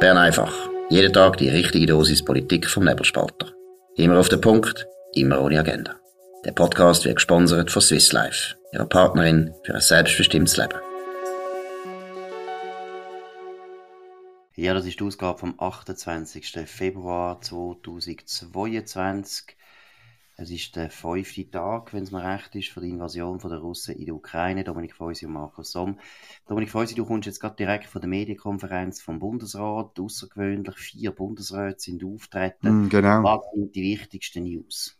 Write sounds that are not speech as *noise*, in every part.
Bern einfach. Jeden Tag die richtige Dosis Politik vom Nebelspalter. Immer auf den Punkt, immer ohne Agenda. Der Podcast wird gesponsert von Swiss Life, ihrer Partnerin für ein selbstbestimmtes Leben. Ja, das ist die Ausgabe vom 28. Februar 2022. Es ist der fünfte Tag, wenn es mir recht ist, von der Invasion der Russen in die Ukraine. Dominik Feusi und Markus Somm. Dominik Feusi, du kommst jetzt gerade direkt von der Medienkonferenz vom Bundesrat. Außergewöhnlich vier Bundesräte sind auftreten. Mm, genau. Was sind die wichtigsten News?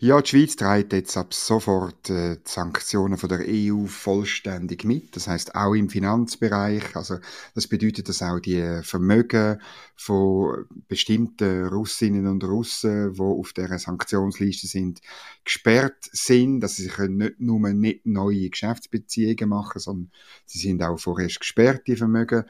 Ja, die Schweiz trägt jetzt ab sofort äh, die Sanktionen von der EU vollständig mit. Das heißt auch im Finanzbereich. Also das bedeutet, dass auch die Vermögen von bestimmten Russinnen und Russen, die auf der Sanktionsliste sind, gesperrt sind. Dass sie können nicht nur nicht neue Geschäftsbeziehungen machen, sondern sie sind auch vorerst gesperrt, die Vermögen.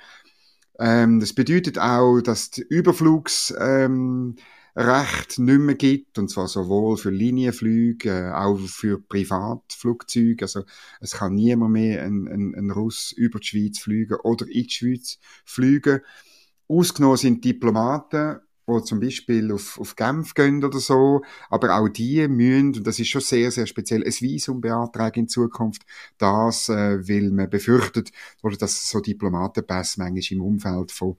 Ähm, das bedeutet auch, dass die Überflugs ähm, Recht nicht mehr gibt, und zwar sowohl für Linienflüge, äh, auch für Privatflugzeuge. Also es kann niemand mehr ein, ein, ein Russ über die Schweiz fliegen oder in die Schweiz fliegen. Ausgenommen sind Diplomaten, die zum Beispiel auf, auf Genf gehen oder so, aber auch die müssen, und das ist schon sehr, sehr speziell, ein Visum beantragen in Zukunft. Das, äh, weil man befürchtet, oder dass so Diplomatenpässe manchmal im Umfeld von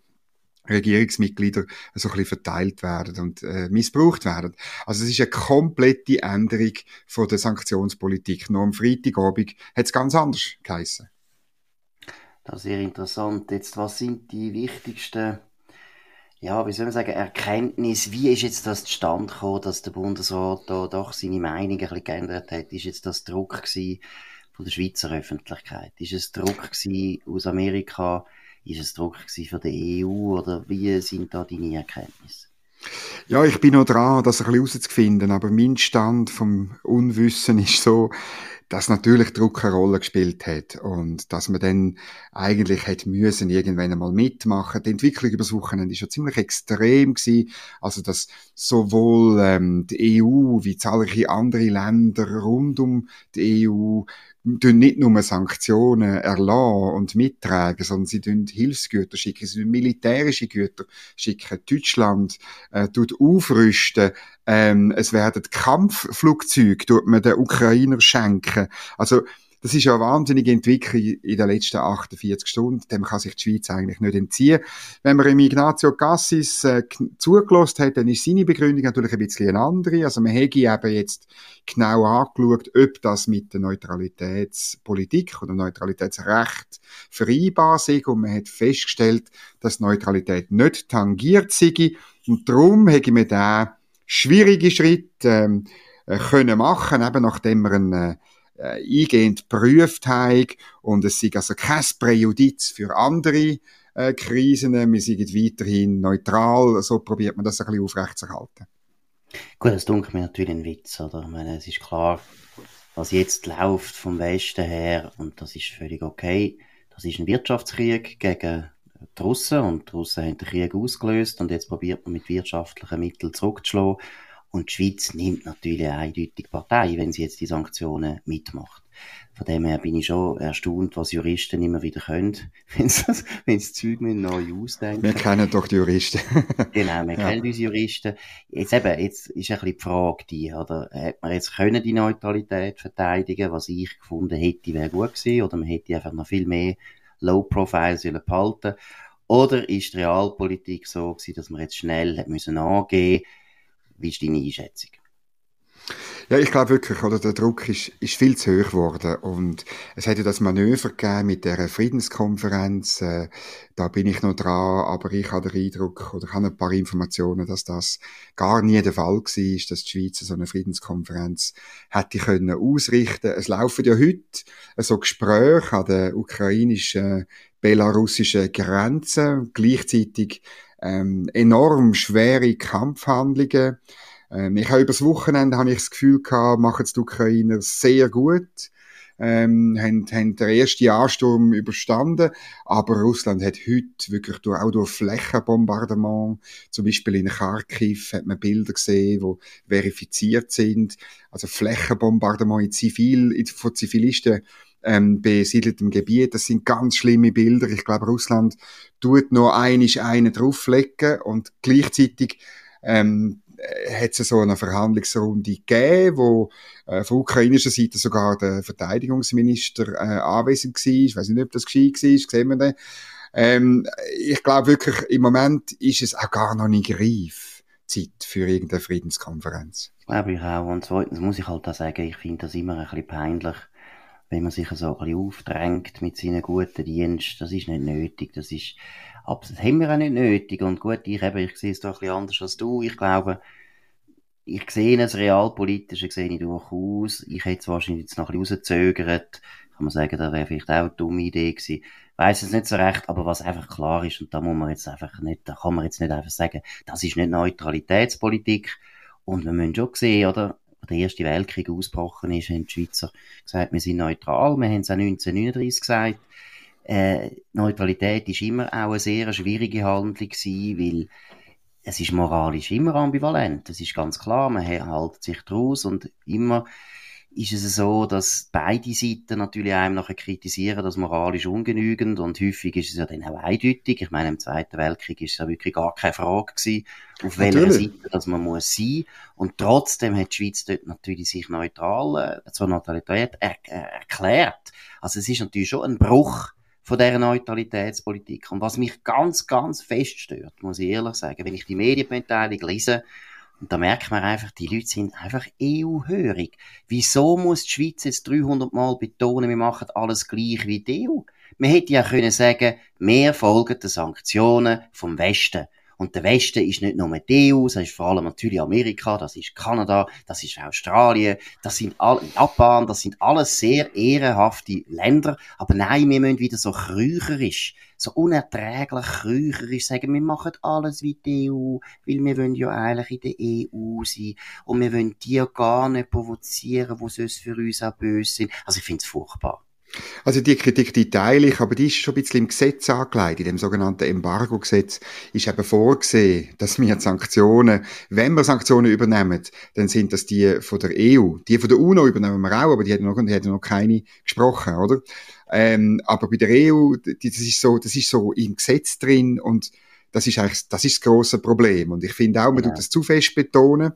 Regierungsmitglieder so ein bisschen verteilt werden und äh, missbraucht werden. Also es ist eine komplette Änderung von der Sanktionspolitik. Nur am Freitagabend hat es ganz anders geheissen. Das ist sehr interessant. Jetzt, was sind die wichtigsten, ja, wie soll man sagen, Erkenntnisse? Wie ist jetzt das zustande gekommen, dass der Bundesrat da doch seine Meinung ein bisschen geändert hat? Ist jetzt das Druck gewesen von der Schweizer Öffentlichkeit? Ist es Druck gewesen aus Amerika? Ist es Druck von der EU oder wie sind da deine Erkenntnisse? Ja, ich bin noch dran, das ein bisschen herauszufinden, aber mein Stand vom Unwissen ist so, dass natürlich Druck eine Rolle gespielt hat und dass man dann eigentlich hätte müssen irgendwann einmal mitmachen. Die Entwicklung übers Wochenende ist ja ziemlich extrem gewesen. Also, dass sowohl ähm, die EU wie zahlreiche andere Länder rund um die EU nicht nur Sanktionen erlassen und mittragen, sondern sie tun Hilfsgüter schicken, sie tun militärische Güter schicken. Deutschland äh, tut aufrüsten, ähm, es werden Kampfflugzeuge tut man den Ukrainer schenken. Also das ist ja eine wahnsinnige Entwicklung in den letzten 48 Stunden. Dem kann sich die Schweiz eigentlich nicht entziehen. Wenn man im Ignazio Cassis äh, zugelassen hat, dann ist seine Begründung natürlich ein bisschen eine andere. Also man hätte eben jetzt genau angeschaut, ob das mit der Neutralitätspolitik oder Neutralitätsrecht vereinbar ist. Und man hat festgestellt, dass Neutralität nicht tangiert sei. Und darum hätte man da schwierige Schritt ähm, äh, können machen, eben nachdem wir einen äh, eingehend geprüft haben und es sei also kein Präjudiz für andere äh, Krisen. Wir sind weiterhin neutral. So probiert man das ein bisschen aufrechtzuerhalten. Gut, das dunkelt mir natürlich ein Witz, oder? Ich meine, es ist klar, was jetzt läuft vom Westen her, und das ist völlig okay, das ist ein Wirtschaftskrieg gegen die Russen, und die Russen haben den Krieg ausgelöst, und jetzt probiert man mit wirtschaftlichen Mitteln zurückzuschlagen. Und die Schweiz nimmt natürlich eindeutig Partei, wenn sie jetzt die Sanktionen mitmacht. Von dem her bin ich schon erstaunt, was Juristen immer wieder können, wenn sie, wenn sie Zeug neu ausdenken. Wir kennen doch die Juristen. *laughs* genau, wir ja. kennen unsere Juristen. Jetzt eben, jetzt ist ein bisschen die Frage die, oder, hat man jetzt können die Neutralität verteidigen, was ich gefunden hätte, wäre gut gewesen, oder man hätte einfach noch viel mehr Low Profile sollen behalten. Oder ist die Realpolitik so gewesen, dass man jetzt schnell hat müssen angehen wie ist deine Einschätzung? Ja, ich glaube wirklich, oder, der Druck ist, ist viel zu hoch geworden. Und es hätte das Manöver gegeben mit der Friedenskonferenz. Äh, da bin ich noch dran, aber ich habe den Eindruck, oder habe ein paar Informationen, dass das gar nie der Fall war, dass die Schweiz so eine Friedenskonferenz hätte können ausrichten. Es laufen ja heute so Gespräche an der ukrainischen, belarussischen Grenze. Gleichzeitig ähm, enorm schwere Kampfhandlungen. Ähm, ich habe übers Wochenende habe ich das Gefühl gehabt, machen die Ukrainer sehr gut. Ähm, haben, haben den ersten Ansturm überstanden, aber Russland hat heute wirklich durch, auch durch Flächenbombardement, zum Beispiel in Kharkiv hat man Bilder gesehen, die verifiziert sind, also Flächenbombardement in Zivil, von Zivilisten ähm, besiedeltem Gebiet. Das sind ganz schlimme Bilder. Ich glaube, Russland tut noch einisch einen drauflegen und gleichzeitig ähm, hat es so eine Verhandlungsrunde gegeben, wo äh, von ukrainischer Seite sogar der Verteidigungsminister äh, anwesend war. Ich weiß nicht, ob das gescheit war, sehen wir dann. Ähm, ich glaube wirklich, im Moment ist es auch gar noch nicht reif, Zeit für irgendeine Friedenskonferenz. Glaube ich auch. Und zweitens muss ich halt auch sagen, ich finde das immer ein bisschen peinlich, wenn man sich so ein bisschen aufdrängt mit seinen guten Diensten. Das ist nicht nötig. Das ist, aber das haben wir auch nicht nötig. Und gut, ich eben, ich sehe es doch ein bisschen anders als du. Ich glaube, ich sehe es realpolitische sehe ich durchaus. Ich hätte es wahrscheinlich jetzt noch ein bisschen rausgezögert. Kann man sagen, das wäre vielleicht auch eine dumme Idee gewesen. Weiß es nicht so recht, aber was einfach klar ist, und da muss man jetzt einfach nicht, da kann man jetzt nicht einfach sagen, das ist nicht Neutralitätspolitik. Und wir müssen schon sehen, oder? Der Erste Weltkrieg ausgebrochen ist, haben die Schweizer gesagt, wir sind neutral. Wir haben es auch 1939 gesagt. Äh, Neutralität ist immer auch eine sehr schwierige Handlung gewesen, weil es ist moralisch immer ambivalent. Das ist ganz klar. Man hält sich draus und immer ist es so, dass beide Seiten natürlich einem nachher kritisieren, dass moralisch ungenügend und häufig ist es ja dann auch eindeutig. Ich meine, im Zweiten Weltkrieg ist es ja wirklich gar keine Frage gewesen, auf welcher Seite dass man muss sein. Und trotzdem hat die Schweiz dort natürlich sich neutral, äh, zur Neutralität er, er, erklärt. Also es ist natürlich schon ein Bruch von dieser Neutralitätspolitik. Und was mich ganz, ganz fest stört, muss ich ehrlich sagen, wenn ich die Medienmitteilung lese, und da merkt man einfach, die Leute sind einfach EU-hörig. Wieso muss die Schweiz jetzt 300 Mal betonen, wir machen alles gleich wie die EU? Man hätte ja können sagen, mehr folgen den Sanktionen vom Westen. Und der Westen ist nicht nur die EU, das ist vor allem natürlich Amerika, das ist Kanada, das ist Australien, das sind all, Japan, das sind alles sehr ehrenhafte Länder. Aber nein, wir müssen wieder so krücherisch, so unerträglich krücherisch sagen, wir machen alles wie die EU, weil wir wollen ja eigentlich in der EU sein. Und wir wollen die gar nicht provozieren, die sonst für uns auch böse sind. Also ich finde es furchtbar. Also die Kritik, die teile ich, aber die ist schon ein bisschen im Gesetz angelegt. In dem sogenannten Embargo-Gesetz ist eben vorgesehen, dass wir Sanktionen, wenn wir Sanktionen übernehmen, dann sind das die von der EU. Die von der UNO übernehmen wir auch, aber die hätten noch, die hätten noch keine gesprochen, oder? Ähm, aber bei der EU, das ist so, das ist so im Gesetz drin und das ist eigentlich, das ist das grosse Problem. Und ich finde auch, man ja. tut das zu fest betonen.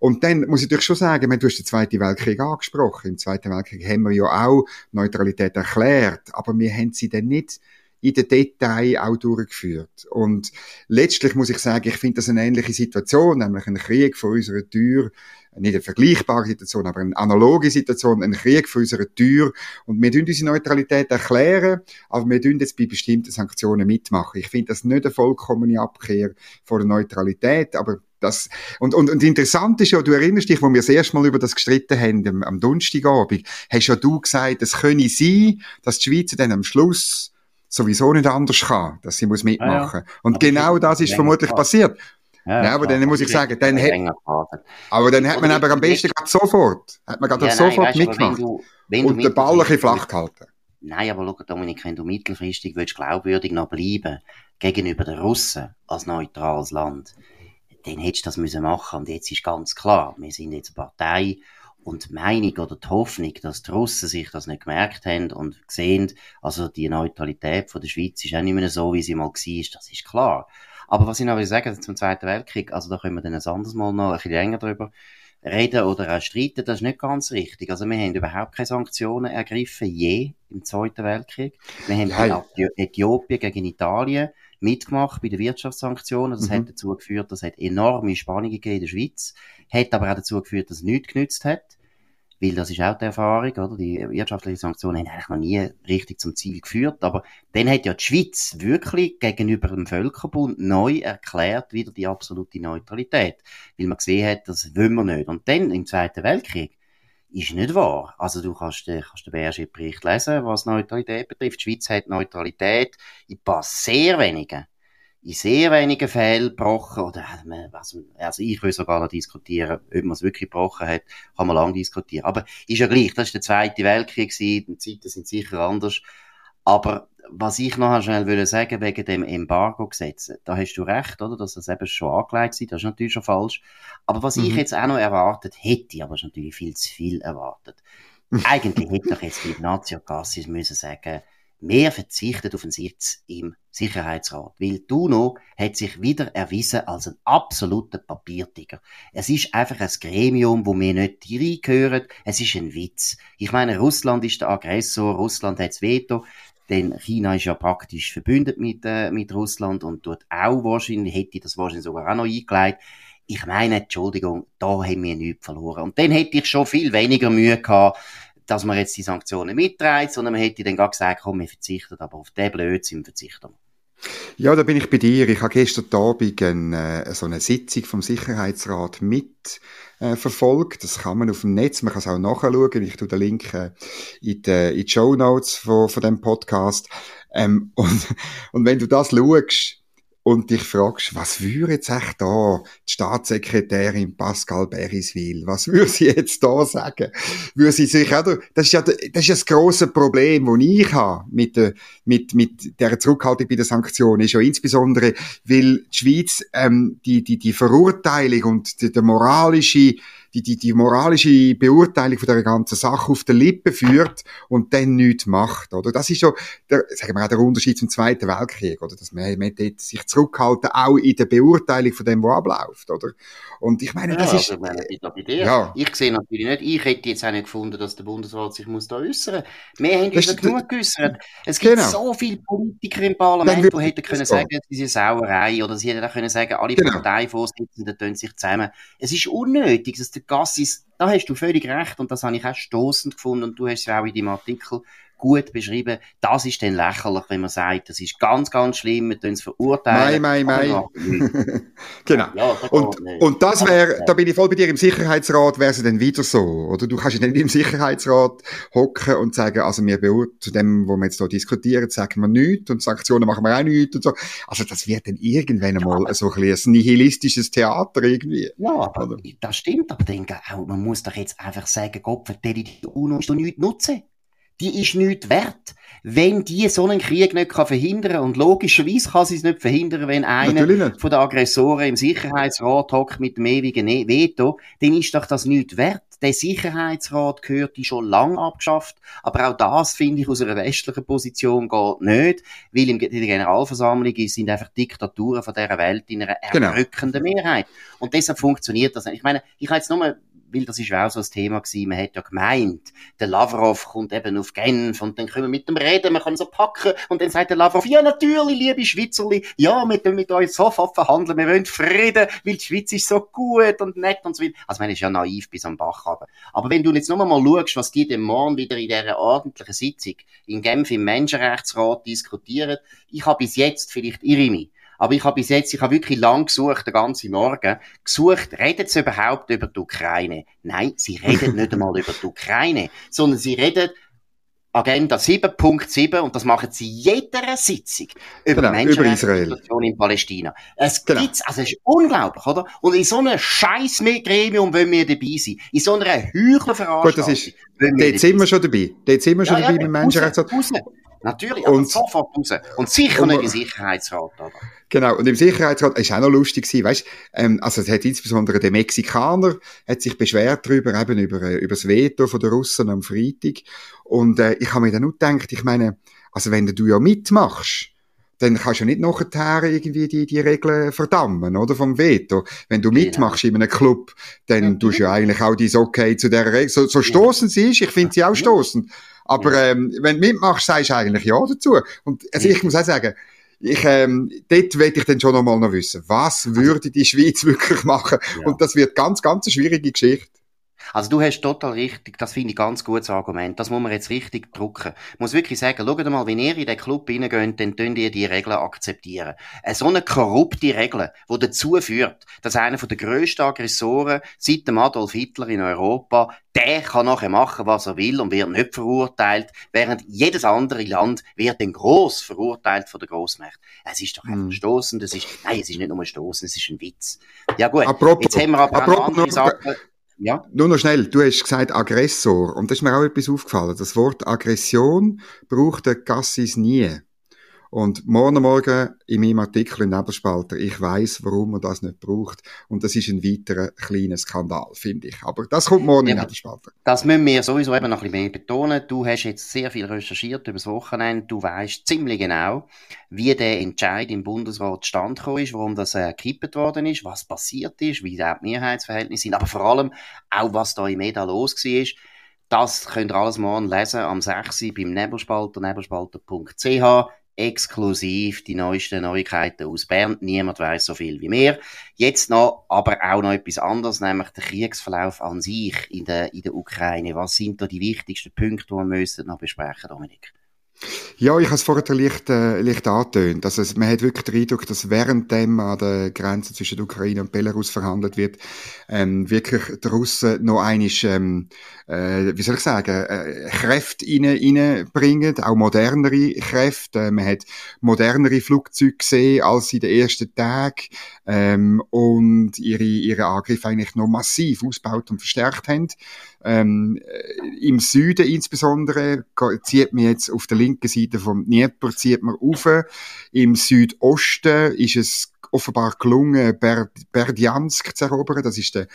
Und dann muss ich natürlich schon sagen, du hast den Zweiten Weltkrieg angesprochen. Im Zweiten Weltkrieg haben wir ja auch Neutralität erklärt, aber wir haben sie dann nicht in den Detail auch durchgeführt. Und letztlich muss ich sagen, ich finde das eine ähnliche Situation, nämlich ein Krieg vor unserer Tür, nicht eine vergleichbare Situation, aber eine analoge Situation, ein Krieg vor unserer Tür. Und wir tun unsere Neutralität erklären, aber wir tun jetzt bei bestimmten Sanktionen mitmachen. Ich finde das nicht eine vollkommene Abkehr von der Neutralität, aber das, und, und, und interessant ist ja, du erinnerst dich, wo wir das erste Mal über das gestritten haben, am, am Donnerstagabend, hast ja du gesagt, es könne sein, dass die Schweiz dann am Schluss sowieso nicht anders kann, dass sie muss mitmachen. Ah, ja. Und aber genau das ist vermutlich passiert. Ja, ja aber dann muss ich sagen, dann hat, aber dann hat man aber am besten gerade sofort, hat man gerade ja, sofort nein, mitgemacht. Wenn du, wenn und den Ball ein bisschen flach gehalten. Nein, aber schau, Dominik, wenn du mittelfristig willst, glaubwürdig noch bleiben gegenüber den Russen als neutrales Land, dann hättest du das müssen machen. Und jetzt ist ganz klar, wir sind jetzt eine Partei und die Meinung oder die Hoffnung, dass die Russen sich das nicht gemerkt haben und gesehen, also die Neutralität von der Schweiz ist auch nicht mehr so, wie sie mal war, das ist klar. Aber was ich noch will sagen zum Zweiten Weltkrieg, also da können wir dann ein anderes Mal noch ein bisschen länger drüber reden oder auch streiten, das ist nicht ganz richtig. Also wir haben überhaupt keine Sanktionen ergriffen, je im Zweiten Weltkrieg. Wir haben. Äthiopien gegen Italien mitgemacht bei den Wirtschaftssanktionen. Das mhm. hat dazu geführt, dass es enorme Spannungen gegeben in der Schweiz, hat aber auch dazu geführt, dass es nichts genützt hat. Weil das ist auch die Erfahrung, oder? Die wirtschaftlichen Sanktionen haben eigentlich noch nie richtig zum Ziel geführt. Aber dann hat ja die Schweiz wirklich gegenüber dem Völkerbund neu erklärt, wieder die absolute Neutralität. Weil man gesehen hat, das wollen wir nicht. Und dann, im Zweiten Weltkrieg, ist nicht wahr. Also du kannst, den, kannst den BRG-Bericht lesen, was Neutralität betrifft. Die Schweiz hat Neutralität in paar sehr wenigen, in sehr wenigen Fällen gebrochen. Oder, also ich will sogar noch diskutieren, ob man es wirklich gebrochen hat, kann man lange diskutieren. Aber ist ja gleich, das war der Zweite Weltkrieg, die Zeiten sind sicher anders. Aber was ich noch schnell würde sagen wegen dem Embargo-Gesetz, da hast du recht, oder, dass das eben schon angelegt ist, das ist natürlich schon falsch. Aber was mhm. ich jetzt auch noch erwartet hätte, aber ist natürlich viel zu viel erwartet, *laughs* Eigentlich hätte doch jetzt die Ignazio Cassis müssen sagen, mehr verzichtet auf einen Sitz im Sicherheitsrat, weil Duno hat sich wieder erwiesen als ein absoluter Papiertiger. Es ist einfach ein Gremium, wo wir nicht reingehören. Es ist ein Witz. Ich meine, Russland ist der Aggressor, Russland hat das Veto, denn China ist ja praktisch verbündet mit, äh, mit Russland und dort auch wahrscheinlich, hätte das wahrscheinlich sogar auch noch eingeleitet. Ich meine, Entschuldigung, da haben wir nichts verloren. Und dann hätte ich schon viel weniger Mühe gehabt, dass man jetzt die Sanktionen mitträgt, sondern man hätte dann gar gesagt, komm, wir verzichten aber auf den Blödsinn verzichten. Ja, da bin ich bei dir. Ich habe gestern Abend eine, äh, so eine Sitzung vom Sicherheitsrat mit äh, verfolgt. Das kann man auf dem Netz, man kann es auch nachschauen. Ich tue den Link äh, in, die, in die Show Notes von, von dem Podcast. Ähm, *laughs* und, und wenn du das schaust, und dich fragst, was würde jetzt echt da die Staatssekretärin Pascal Beriswil, was würde sie jetzt da sagen? Würde sie sich, oder? Das ist ja, das ja das grosse Problem, das ich habe mit der, mit, mit der Zurückhaltung bei den Sanktionen, ist ja insbesondere, weil die Schweiz, ähm, die, die, die Verurteilung und die, moralische, die, die, die moralische Beurteilung von der ganzen Sache auf der Lippe führt und dann nichts macht, oder? Das ist so, der, sagen wir auch der Unterschied zum Zweiten Weltkrieg, oder? Dass man, man dort sich zurückhalten, auch in der Beurteilung von dem, was abläuft, oder? Und ich meine, das ja, ist, also, ich, meine, ich, ja. ich sehe natürlich nicht, ich hätte jetzt auch nicht gefunden, dass der Bundesrat sich muss da äußern. Wir haben uns genug geäußert. Es gibt genau. so viele Politiker im Parlament, die hätten können sagen, es ist eine Sauerei, oder sie hätten auch können sagen, alle genau. Parteivorsitzenden tun sich zusammen. Es ist unnötig, dass der Gassis, da hast du völlig recht und das habe ich auch stoßend gefunden und du hast es auch in deinem Artikel gut beschrieben. Das ist dann lächerlich, wenn man sagt, das ist ganz, ganz schlimm, wir tun es verurteilen. Mei, mei, mei. *laughs* genau. Ja, das und, und das wäre, da bin ich voll bei dir im Sicherheitsrat, wäre es dann wieder so, oder? Du kannst ja nicht im Sicherheitsrat hocken und sagen, also wir zu dem, wo wir jetzt hier diskutieren, sagen wir nichts und Sanktionen machen wir auch nichts und so. Also das wird dann irgendwann einmal ja, so ein, ein nihilistisches Theater irgendwie. Ja, aber oder? das stimmt, aber denke auch, man muss doch jetzt einfach sagen, Gott, die UNO ist doch nichts nutzen die ist nichts wert. Wenn die so einen Krieg nicht kann verhindern und logischerweise kann sie es nicht verhindern, wenn einer von den Aggressoren im Sicherheitsrat hockt mit dem ewigen ne-, Veto, dann ist doch das nichts wert. Der Sicherheitsrat gehört die schon lang abgeschafft, aber auch das finde ich aus einer westlichen Position geht nicht, weil in der Generalversammlung sind einfach Diktaturen von dieser Welt in einer genau. erdrückenden genau. Mehrheit. Und deshalb funktioniert das nicht. Ich meine, ich habe jetzt nur weil das ist auch so ein Thema gewesen, man hat ja gemeint, der Lavrov kommt eben auf Genf und dann können wir mit dem reden, man kann so packen und dann sagt der Lavrov, ja natürlich, liebe Schweizerli, ja, mit, mit euch sofort verhandeln, wir wollen Frieden, weil die Schweiz ist so gut und nett und so weiter. Also man ist ja naiv bis am Bach runter. Aber wenn du jetzt nochmal mal schaust, was die dem Morgen wieder in dieser ordentlichen Sitzung in Genf im Menschenrechtsrat diskutieren, ich habe bis jetzt, vielleicht irre mich, aber ich habe bis jetzt, ich habe wirklich lang gesucht, den ganzen Morgen, gesucht, redet sie überhaupt über die Ukraine? Nein, sie reden nicht einmal über die Ukraine, *laughs* sondern sie reden Agenda 7.7 und das machen sie jeder Sitzung über genau, Menschenrechtssituation in Palästina. Es genau. gibt's, also es ist unglaublich, oder? Und in so einem scheiß Gremium wollen wir dabei sein. In so einer Heuchlerveranstaltung. Gut, das ist, dort sind wir schon dabei. Dort sind wir schon ja, dabei ja, mit Menschenrechtssituation. Natürlich, aber und, sofort raus. Und sicher und, nicht im Sicherheitsrat, oder? Genau, und im Sicherheitsrat ist auch noch lustig gewesen, weißt, ähm, also es hat insbesondere der Mexikaner hat sich beschwert darüber, eben über, äh, über das Veto von der Russen am Freitag. Und äh, ich habe mir dann nur gedacht, ich meine, also wenn du ja mitmachst, dann kannst du ja nicht nachher irgendwie die, die Regeln verdammen, oder? Vom Veto. Wenn du genau. mitmachst in einem Club, dann ja. tust du ja eigentlich auch dein Okay zu der Regel. So, so stoßen sie ist, ich finde sie auch stoßen. Aber ähm, wenn du mitmachst, sagst du eigentlich Ja dazu. Und also ich muss auch sagen, ich, ähm, dort will ich dann schon noch mal noch wissen, was also würde die Schweiz *laughs* wirklich machen? Ja. Und das wird ganz, ganz eine schwierige Geschichte. Also du hast total richtig, das finde ich ganz gutes Argument. Das muss man jetzt richtig drucken. Ich muss wirklich sagen, schaut mal, wenn ihr in den Club reingeht, dann könnt ihr die Regeln akzeptieren. Eine so eine korrupte Regel, die dazu führt, dass einer der grössten Aggressoren seit dem Adolf Hitler in Europa, der kann nachher machen, was er will und wird nicht verurteilt, während jedes andere Land wird dann gross verurteilt von der Grossmacht. Es ist doch einfach mm. stoßend, es ist, nein, es ist nicht nur stoßend, es ist ein Witz. Ja gut, apropos, jetzt haben wir aber apropos, andere Sachen. Ja. Nur noch schnell, du hast gesagt Aggressor. Und da ist mir auch etwas aufgefallen. Das Wort Aggression braucht der Gassis nie. Und morgen Morgen in meinem Artikel in Nebelspalter, ich weiß, warum man das nicht braucht. Und das ist ein weiterer kleiner Skandal, finde ich. Aber das kommt morgen ja, in Nebelspalter. Das müssen wir sowieso eben noch ein bisschen mehr betonen. Du hast jetzt sehr viel recherchiert über das Wochenende. Du weißt ziemlich genau, wie der Entscheid im Bundesrat stand ist, warum das äh, gekippt worden ist, was passiert ist, wie die Mehrheitsverhältnisse sind, aber vor allem auch, was da im Meda los war. Das könnt ihr alles morgen lesen am 6. beim Nebelspalter, nebelspalter.ch exklusiv die neuesten Neuigkeiten aus Bern. Niemand weiß so viel wie wir. Jetzt noch, aber auch noch etwas anderes, nämlich der Kriegsverlauf an sich in der, in der Ukraine. Was sind da die wichtigsten Punkte, die wir müssen noch besprechen, Dominik? Ja, ich habe es vorher leicht, äh, leicht angetönt. Also, man hat wirklich den Eindruck, dass während dem an der Grenze zwischen der Ukraine und Belarus verhandelt wird, ähm, wirklich die Russen noch einisch, ähm, äh, wie soll ich sagen, äh, Kräfte rein, reinbringen, auch modernere Kräfte. Äh, man hat modernere Flugzeuge gesehen als in den ersten Tagen ähm, und ihre, ihre Angriffe eigentlich noch massiv ausgebaut und verstärkt haben. Ähm, äh, Im Süden insbesondere zieht man jetzt auf der linken Seite vom Dnieper zieht man rauf. Im Südosten ist es offenbar gelungen, Berdjansk zu erobern. Das ist der,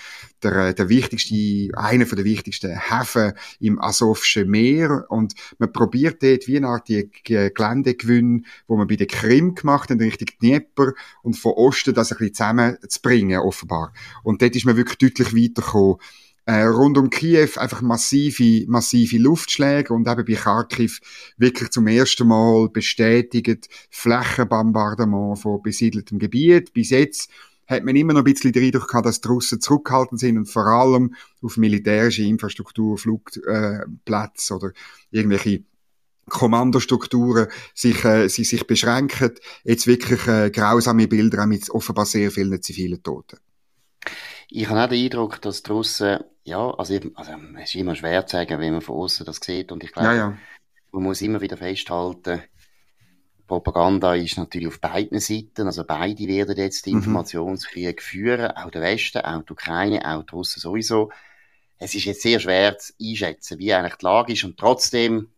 der, der wichtigste, einer der wichtigsten Häfen im Asowschen Meer. Und man probiert dort wie eine Art die Geländegewinne, wo man bei der Krim gemacht hat, Richtung Dnieper und von Osten das ein bisschen zusammenzubringen, offenbar. Und dort ist man wirklich deutlich weitergekommen äh, rund um Kiew einfach massive, massive Luftschläge und eben bei Kharkiv wirklich zum ersten Mal bestätigt Flächenbombardement von besiedeltem Gebiet. Bis jetzt hat man immer noch ein bisschen den Eindruck gehabt, dass die Russen zurückgehalten sind und vor allem auf militärische Infrastruktur, Flugplätze äh, oder irgendwelche Kommandostrukturen sich, äh, sie sich beschränken. Jetzt wirklich äh, grausame Bilder mit offenbar sehr vielen zivilen Toten. Ich habe auch den Eindruck, dass die Russen ja, also, also es ist immer schwer zu sagen, wenn man von außen das sieht. Und ich glaube, ja, ja. man muss immer wieder festhalten, Propaganda ist natürlich auf beiden Seiten. Also beide werden jetzt den mhm. Informationskrieg führen. Auch der Westen, auch die Ukraine, auch die Russen sowieso. Es ist jetzt sehr schwer zu einschätzen, wie eigentlich die Lage ist. Und trotzdem,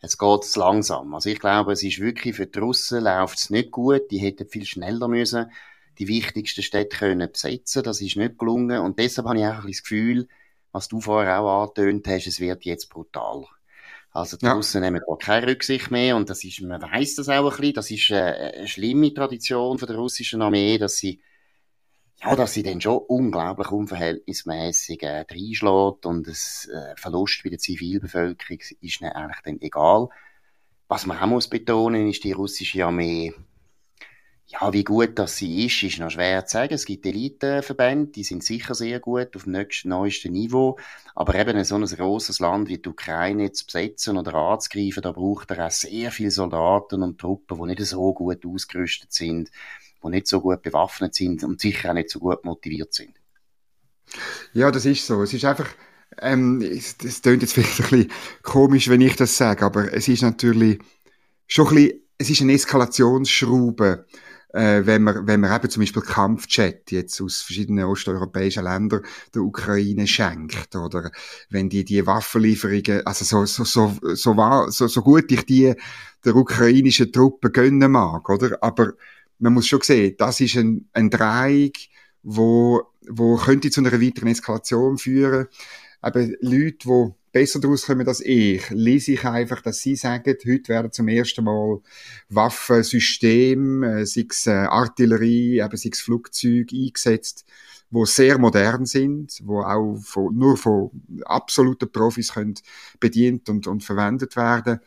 es geht langsam. Also ich glaube, es ist wirklich für die Russen läuft es nicht gut. Die hätten viel schneller müssen die wichtigsten Städte können besetzen. Das ist nicht gelungen. Und deshalb habe ich auch ein das Gefühl, was du vorher auch angetönt hast, es wird jetzt brutal. Also die ja. Russen nehmen da keine Rücksicht mehr und das ist, man weiß das auch ein bisschen, das ist eine, eine schlimme Tradition von der russischen Armee, dass sie ja, dass sie dann schon unglaublich unverhältnismäßig äh, reinschlägt und das äh, Verlust bei der Zivilbevölkerung ist ihnen eigentlich dann egal. Was man auch muss betonen, ist die russische Armee ja, wie gut das sie ist, ist noch schwer zu sagen. Es gibt Eliteverbände, die sind sicher sehr gut auf dem neuesten Niveau. Aber eben so ein großes Land wie die Ukraine zu besetzen oder anzugreifen, da braucht er auch sehr viele Soldaten und Truppen, die nicht so gut ausgerüstet sind, die nicht so gut bewaffnet sind und sicher auch nicht so gut motiviert sind. Ja, das ist so. Es ist einfach, ähm, es, es klingt jetzt *laughs* vielleicht ein bisschen komisch, wenn ich das sage, aber es ist natürlich schon ein bisschen, es ist eine Eskalationsschraube äh, wenn man, wenn man eben zum Beispiel Kampfjet jetzt aus verschiedenen osteuropäischen Ländern der Ukraine schenkt, oder wenn die, die Waffenlieferungen, also so, so, so, so, so, so gut ich die der ukrainischen Truppen gönnen mag, oder? Aber man muss schon sehen, das ist ein, ein Dreieck, wo, wo könnte zu einer weiteren Eskalation führen. Eben Leute, die besser daraus kommen als ich, lese ich einfach, dass sie sagen, heute werden zum ersten Mal Waffensysteme, äh, sei es äh, Artillerie, eben sei es Flugzeuge eingesetzt, wo sehr modern sind, wo auch von, nur von absoluten Profis können bedient und, und verwendet werden.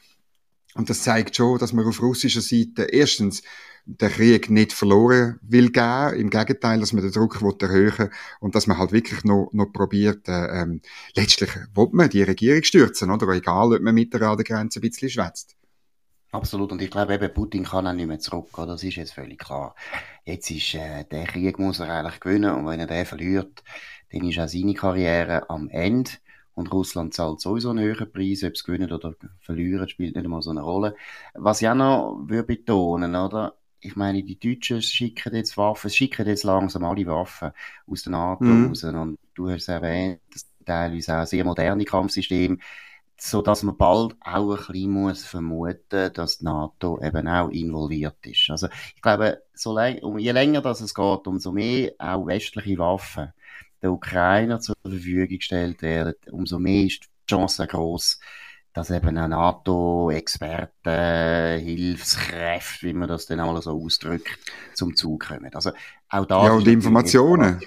Und das zeigt schon, dass man auf russischer Seite erstens den Krieg nicht verloren will geben. Im Gegenteil, dass man den Druck will erhöhen und dass man halt wirklich noch, noch probiert, äh, ähm, letztlich will man die Regierung stürzen, oder? Egal, ob man mit der Grenze ein bisschen schwätzt. Absolut. Und ich glaube eben, Putin kann auch nicht mehr zurück. Das ist jetzt völlig klar. Jetzt ist, äh, der Krieg muss er eigentlich gewinnen. Und wenn er den verliert, dann ist auch seine Karriere am Ende. Und Russland zahlt sowieso einen höheren Preis, ob es gewinnen oder verlieren, spielt nicht einmal so eine Rolle. Was ich auch noch würde betonen, oder? Ich meine, die Deutschen schicken jetzt Waffen, schicken jetzt langsam alle Waffen aus der NATO mhm. raus. Und du hast erwähnt, das teilweise auch sehr moderne Kampfsysteme. so dass man bald auch ein bisschen muss vermuten, dass die NATO eben auch involviert ist. Also ich glaube, so je länger das es geht, umso mehr auch westliche Waffen der Ukrainer zur Verfügung gestellt werden, umso mehr ist die Chance groß, dass eben auch NATO-Experten, Hilfskräfte, wie man das dann alles so ausdrückt, zum Zug kommen. Also auch da ja, und Informationen.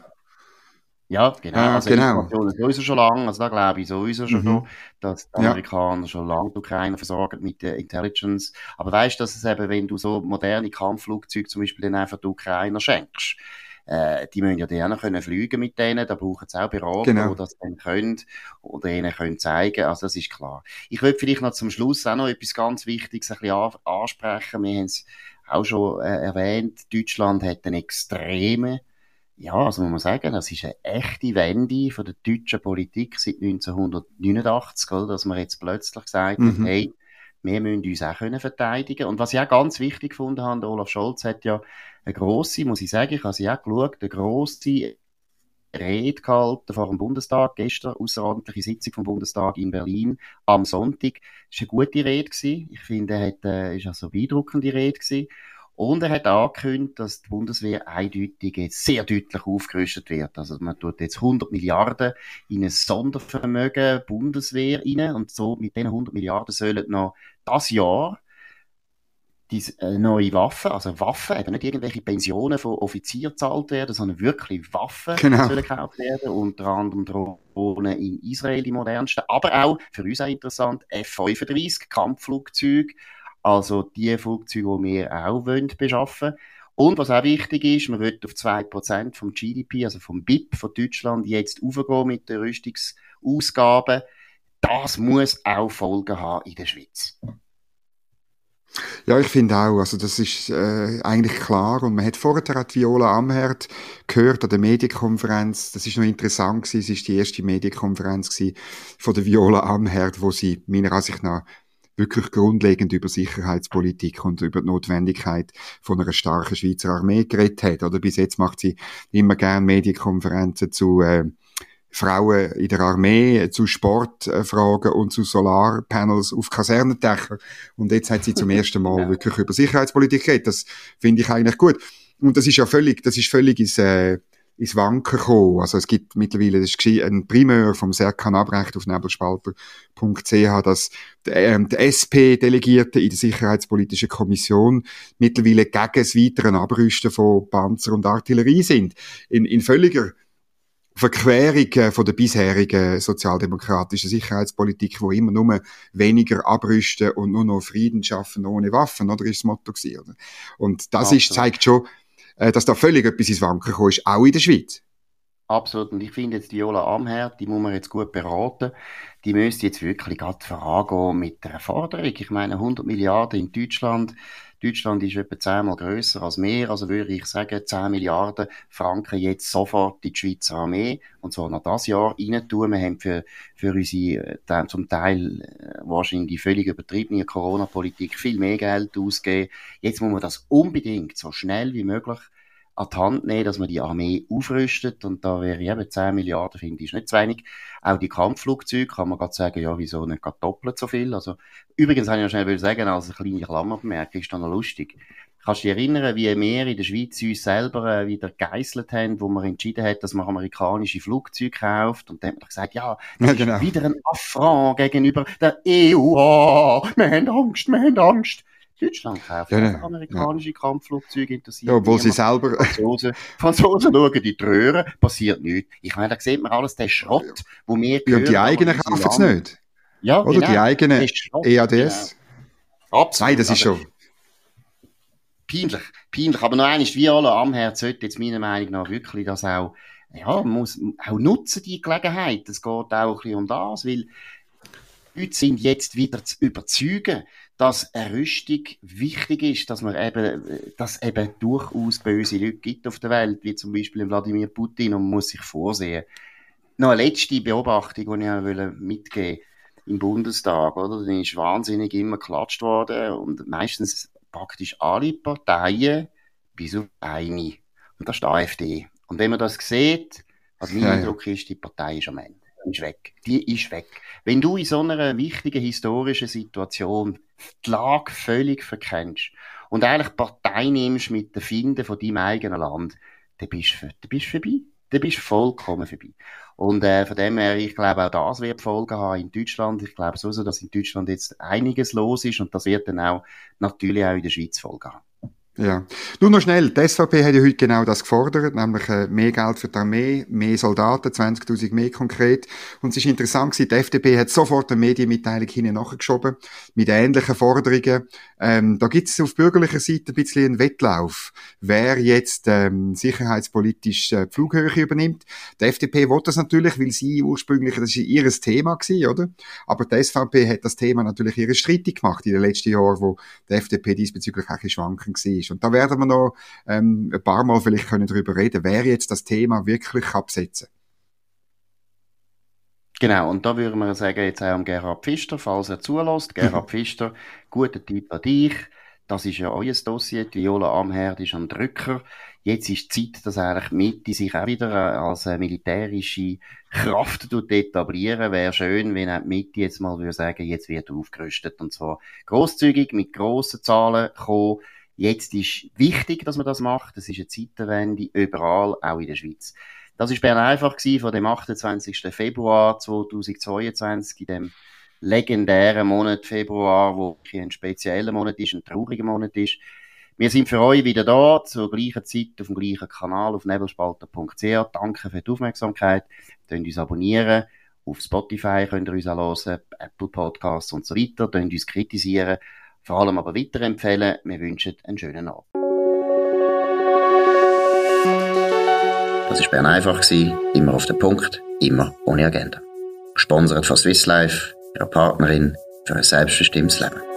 Ja, genau. Ah, also genau. Informationen sowieso schon lange, also da glaube ich sowieso schon, mhm. dass die Amerikaner ja. schon lange die Ukraine versorgen mit der Intelligence. Aber weißt du, dass es eben, wenn du so moderne Kampfflugzeuge zum Beispiel dann einfach die Ukrainer schenkst, äh, die müssen ja dann können fliegen mit denen, da brauchen sie auch Berater, genau. die das dann können oder ihnen können zeigen, also das ist klar. Ich würde vielleicht noch zum Schluss auch noch etwas ganz Wichtiges ein bisschen ansprechen, wir haben es auch schon äh, erwähnt, Deutschland hat einen extremen ja, also muss man sagen, das ist eine echte Wende von der deutschen Politik seit 1989, oder? dass man jetzt plötzlich gesagt mhm. hat, hey, wir müssen uns auch können verteidigen. Und was ich auch ganz wichtig gefunden habe, Olaf Scholz hat ja eine grosse, muss ich sagen, ich habe sie auch geschaut, eine grosse Rede gehalten vor dem Bundestag, gestern, außerordentliche Sitzung vom Bundestag in Berlin am Sonntag. Das war eine gute Rede gewesen. Ich finde, er hat, äh, ist also beeindruckende Rede gewesen. Und er hat angekündigt, dass die Bundeswehr eindeutig jetzt sehr deutlich aufgerüstet wird. Also man tut jetzt 100 Milliarden in ein Sondervermögen Bundeswehr rein und so mit diesen 100 Milliarden sollen noch das Jahr die äh, neue Waffen, also Waffen, eben nicht irgendwelche Pensionen von Offizieren gezahlt werden, sondern wirklich Waffen genau. sollen gekauft werden, unter anderem Drohnen in Israel, die modernsten, aber auch, für uns auch interessant, F-35 Kampfflugzeuge, also die Flugzeuge, die wir auch wollen beschaffen und was auch wichtig ist, man wird auf 2% vom GDP, also vom BIP von Deutschland, jetzt aufgehen mit den Rüstungsausgaben. Das muss auch Folgen haben in der Schweiz. Ja, ich finde auch, also das ist äh, eigentlich klar. Und man hat vorher hat Viola Amherd gehört an der Medienkonferenz, das ist noch interessant gewesen, es ist die erste Medienkonferenz gewesen von der Viola Amherd, wo sie meiner Ansicht nach wirklich grundlegend über Sicherheitspolitik und über die Notwendigkeit von einer starken Schweizer Armee geredet hat. Oder bis jetzt macht sie immer gern Medienkonferenzen zu äh, Frauen in der Armee, zu Sportfragen und zu Solarpanels auf Kasernendächer. Und jetzt hat sie zum *laughs* ersten Mal ja. wirklich über Sicherheitspolitik geredet. Das finde ich eigentlich gut. Und das ist ja völlig, das ist völlig ins, äh, ins Wanken gekommen. Also es gibt mittlerweile, das ist ein Primär vom Serkan Abrecht auf nebelspalter.ch, dass ähm, der SP-Delegierte in der Sicherheitspolitischen Kommission mittlerweile gegen das weitere Abrüsten von Panzer und Artillerie sind. In, in völliger Verquerung äh, von der bisherigen sozialdemokratischen Sicherheitspolitik, wo immer nur weniger abrüsten und nur noch Frieden schaffen ohne Waffen, oder ist das Motto gewesen, oder? Und das ist, zeigt schon, äh, dass da völlig etwas ins Wanken gekommen ist, auch in der Schweiz. Absolut. Und ich finde jetzt Viola Amherd, die muss man jetzt gut beraten. Die müsste jetzt wirklich gerade vorangehen mit der Forderung. Ich meine, 100 Milliarden in Deutschland. Deutschland ist etwa zehnmal grösser als mehr. Also würde ich sagen, 10 Milliarden Franken jetzt sofort in die Schweizer Armee. Und zwar noch das Jahr rein tun. Wir haben für, für unsere, äh, zum Teil äh, wahrscheinlich völlig übertriebene Corona-Politik viel mehr Geld ausgeben. Jetzt muss man das unbedingt so schnell wie möglich an die Hand nehmen, dass man die Armee aufrüstet. Und da wäre eben 10 Milliarden, finde ich, nicht zu wenig. Auch die Kampfflugzeuge kann man gerade sagen, ja, wieso nicht gerade doppelt so viel? Also, übrigens habe ich noch schnell sagen, als eine kleine Klammerbemerkung, ist dann noch lustig. Kannst du dich erinnern, wie wir in der Schweiz uns selber äh, wieder geißelt haben, wo man entschieden hat, dass man amerikanische Flugzeuge kauft? Und dann hat man gesagt, ja, das ja, genau. ist wieder ein Affront gegenüber der EU. Oh, wir haben Angst, wir haben Angst. Deutschland kauft ja, ja, amerikanische ja. Kampfflugzeuge interessiert. Ja, obwohl sie selber. Franzosen, *laughs* Franzosen schauen die Röhren, passiert nichts. Ich meine, da sieht man alles, der Schrott, wo wir Ja, und die eigenen kaufen es nicht. Ja, Oder genau. die eigenen EADS. Genau. Absolut. Nein, das ist also, schon. Peinlich, peinlich. Aber noch eines, wie alle am Herz sollte jetzt meiner Meinung nach wirklich das auch, ja, muss auch nutzen, die Gelegenheit. Es geht auch ein bisschen um das, weil Leute sind jetzt wieder zu überzeugen, dass eine Rüstung wichtig ist, dass man eben, dass eben durchaus böse Leute gibt auf der Welt, wie zum Beispiel Wladimir Putin, und man muss sich vorsehen. Noch eine letzte Beobachtung, die ich mitgeben wollte im Bundestag, oder? Dann ist wahnsinnig immer geklatscht worden und meistens praktisch alle Parteien bis auf eine. Und das ist die AfD. Und wenn man das sieht, also mein ja, Eindruck ist, die Partei ist am Ende. ist weg. Die ist weg. Wenn du in so einer wichtigen historischen Situation die Lage völlig verkennst und eigentlich Partei nimmst mit den Finden von deinem eigenen Land, dann bist du, dann bist du vorbei. Dann bist du vollkommen vorbei. Und äh, von dem her, ich glaube, auch das wird Folgen haben in Deutschland. Ich glaube sowieso, dass in Deutschland jetzt einiges los ist und das wird dann auch natürlich auch in der Schweiz Folgen haben. Ja. Nur noch schnell, die SVP hat ja heute genau das gefordert, nämlich äh, mehr Geld für die Armee, mehr Soldaten, 20.000 mehr konkret. Und es ist interessant gewesen, die FDP hat sofort eine Medienmitteilung hinten nachgeschoben, mit ähnlichen Forderungen. Ähm, da gibt es auf bürgerlicher Seite ein bisschen einen Wettlauf, wer jetzt ähm, sicherheitspolitisch äh, die Flughöhe übernimmt. Die FDP wollte das natürlich, weil sie ursprünglich, das ist ihr Thema gewesen, oder? Aber die SVP hat das Thema natürlich ihre streitig gemacht in den letzten Jahren, wo die FDP diesbezüglich auch ein schwanken war ist. Und da werden wir noch ähm, ein paar Mal vielleicht können darüber reden, wer jetzt das Thema wirklich absetzen Genau, und da würde man sagen, jetzt auch an Gerhard Pfister, falls er zulässt. *laughs* Gerhard Pfister, guter Tipp an dich. Das ist ja euer Dossier. Die Viola Amherd ist am Drücker. Jetzt ist die Zeit, dass eigentlich Mitte sich auch wieder äh, als äh, militärische Kraft etablieren. Wäre schön, wenn auch die Mitte jetzt mal würde sagen, jetzt wird aufgerüstet. Und zwar großzügig mit grossen Zahlen kommen Jetzt ist wichtig, dass man das macht. Das ist eine Zeitenwende überall, auch in der Schweiz. Das ist Bern einfach gewesen, von dem 28. Februar 2022, in dem legendären Monat Februar, wo ein spezieller Monat ist, ein trauriger Monat ist. Wir sind für euch wieder da, zur gleichen Zeit, auf dem gleichen Kanal, auf nebelspalter.ch. Danke für die Aufmerksamkeit. Könnt uns abonnieren. Auf Spotify könnt ihr uns auch hören, Apple Podcasts und so weiter. Könnt uns kritisieren vor allem aber weiterempfehlen. Wir wünschen einen schönen Abend. Das war Bern einfach, immer auf den Punkt, immer ohne Agenda. Gesponsert von Swiss Life, ihrer Partnerin für ein selbstbestimmtes Leben.